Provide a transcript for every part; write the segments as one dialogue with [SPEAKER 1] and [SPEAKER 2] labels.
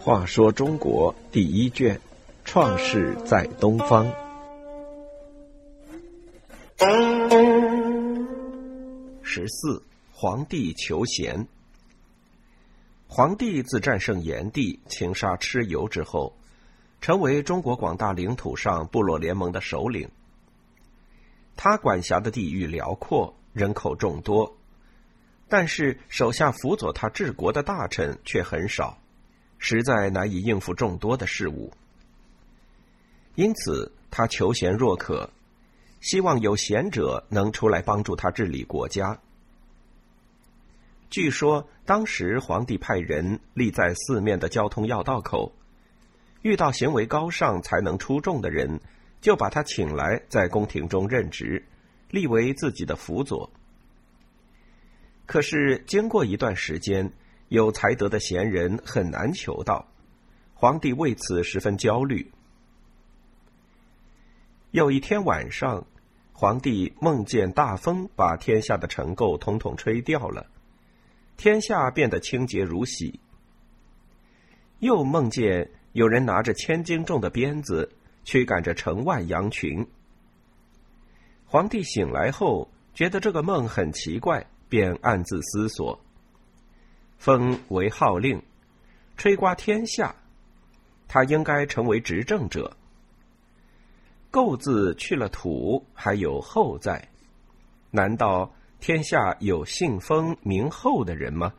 [SPEAKER 1] 话说中国第一卷，创世在东方。十四，皇帝求贤。皇帝自战胜炎帝、擒杀蚩尤之后，成为中国广大领土上部落联盟的首领。他管辖的地域辽阔，人口众多，但是手下辅佐他治国的大臣却很少。实在难以应付众多的事物，因此他求贤若渴，希望有贤者能出来帮助他治理国家。据说当时皇帝派人立在四面的交通要道口，遇到行为高尚、才能出众的人，就把他请来在宫廷中任职，立为自己的辅佐。可是经过一段时间，有才德的贤人很难求到，皇帝为此十分焦虑。有一天晚上，皇帝梦见大风把天下的尘垢统统吹掉了，天下变得清洁如洗。又梦见有人拿着千斤重的鞭子驱赶着城外羊群。皇帝醒来后，觉得这个梦很奇怪，便暗自思索。风为号令，吹刮天下，他应该成为执政者。构字去了土，还有后在，难道天下有姓封名后的人吗？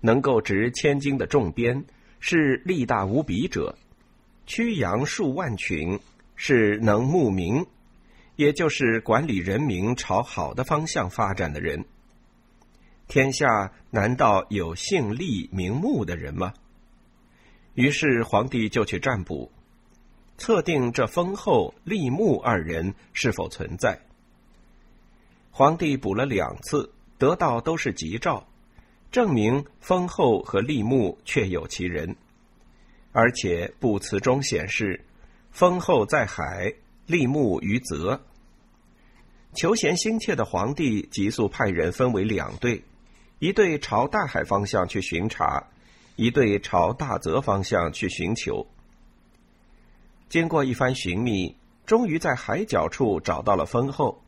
[SPEAKER 1] 能够执千金的重鞭，是力大无比者；驱羊数万群，是能牧民，也就是管理人民朝好的方向发展的人。天下难道有姓厉名穆的人吗？于是皇帝就去占卜，测定这封后厉穆二人是否存在。皇帝卜了两次，得到都是吉兆，证明封后和利木确有其人，而且卜辞中显示，封后在海，利木于泽。求贤心切的皇帝急速派人分为两队。一队朝大海方向去巡查，一队朝大泽方向去寻求。经过一番寻觅，终于在海角处找到了封后，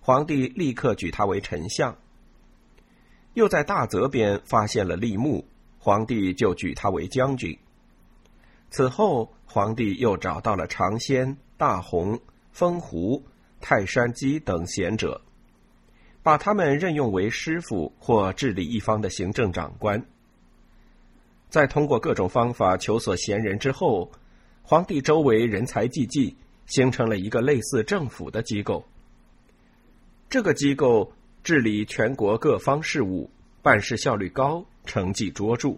[SPEAKER 1] 皇帝立刻举他为丞相。又在大泽边发现了立木，皇帝就举他为将军。此后，皇帝又找到了长仙、大红、风狐、泰山鸡等贤者。把他们任用为师傅或治理一方的行政长官。在通过各种方法求索贤人之后，皇帝周围人才济济，形成了一个类似政府的机构。这个机构治理全国各方事务，办事效率高，成绩卓著。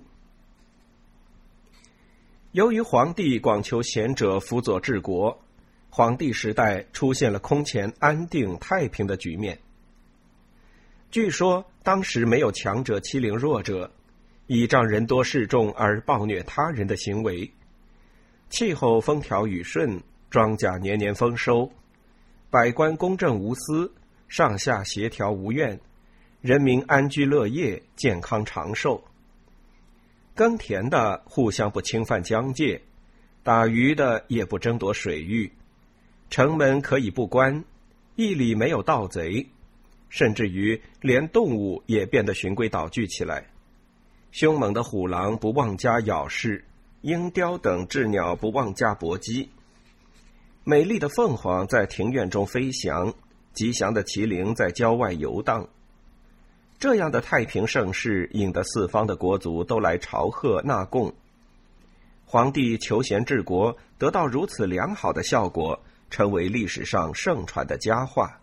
[SPEAKER 1] 由于皇帝广求贤者辅佐治国，皇帝时代出现了空前安定太平的局面。据说当时没有强者欺凌弱者，倚仗人多势众而暴虐他人的行为。气候风调雨顺，庄稼年年丰收，百官公正无私，上下协调无怨，人民安居乐业，健康长寿。耕田的互相不侵犯疆界，打鱼的也不争夺水域，城门可以不关，一里没有盗贼。甚至于连动物也变得循规蹈矩起来，凶猛的虎狼不妄加咬噬，鹰雕等鸷鸟不妄加搏击，美丽的凤凰在庭院中飞翔，吉祥的麒麟在郊外游荡。这样的太平盛世，引得四方的国族都来朝贺纳贡。皇帝求贤治国，得到如此良好的效果，成为历史上盛传的佳话。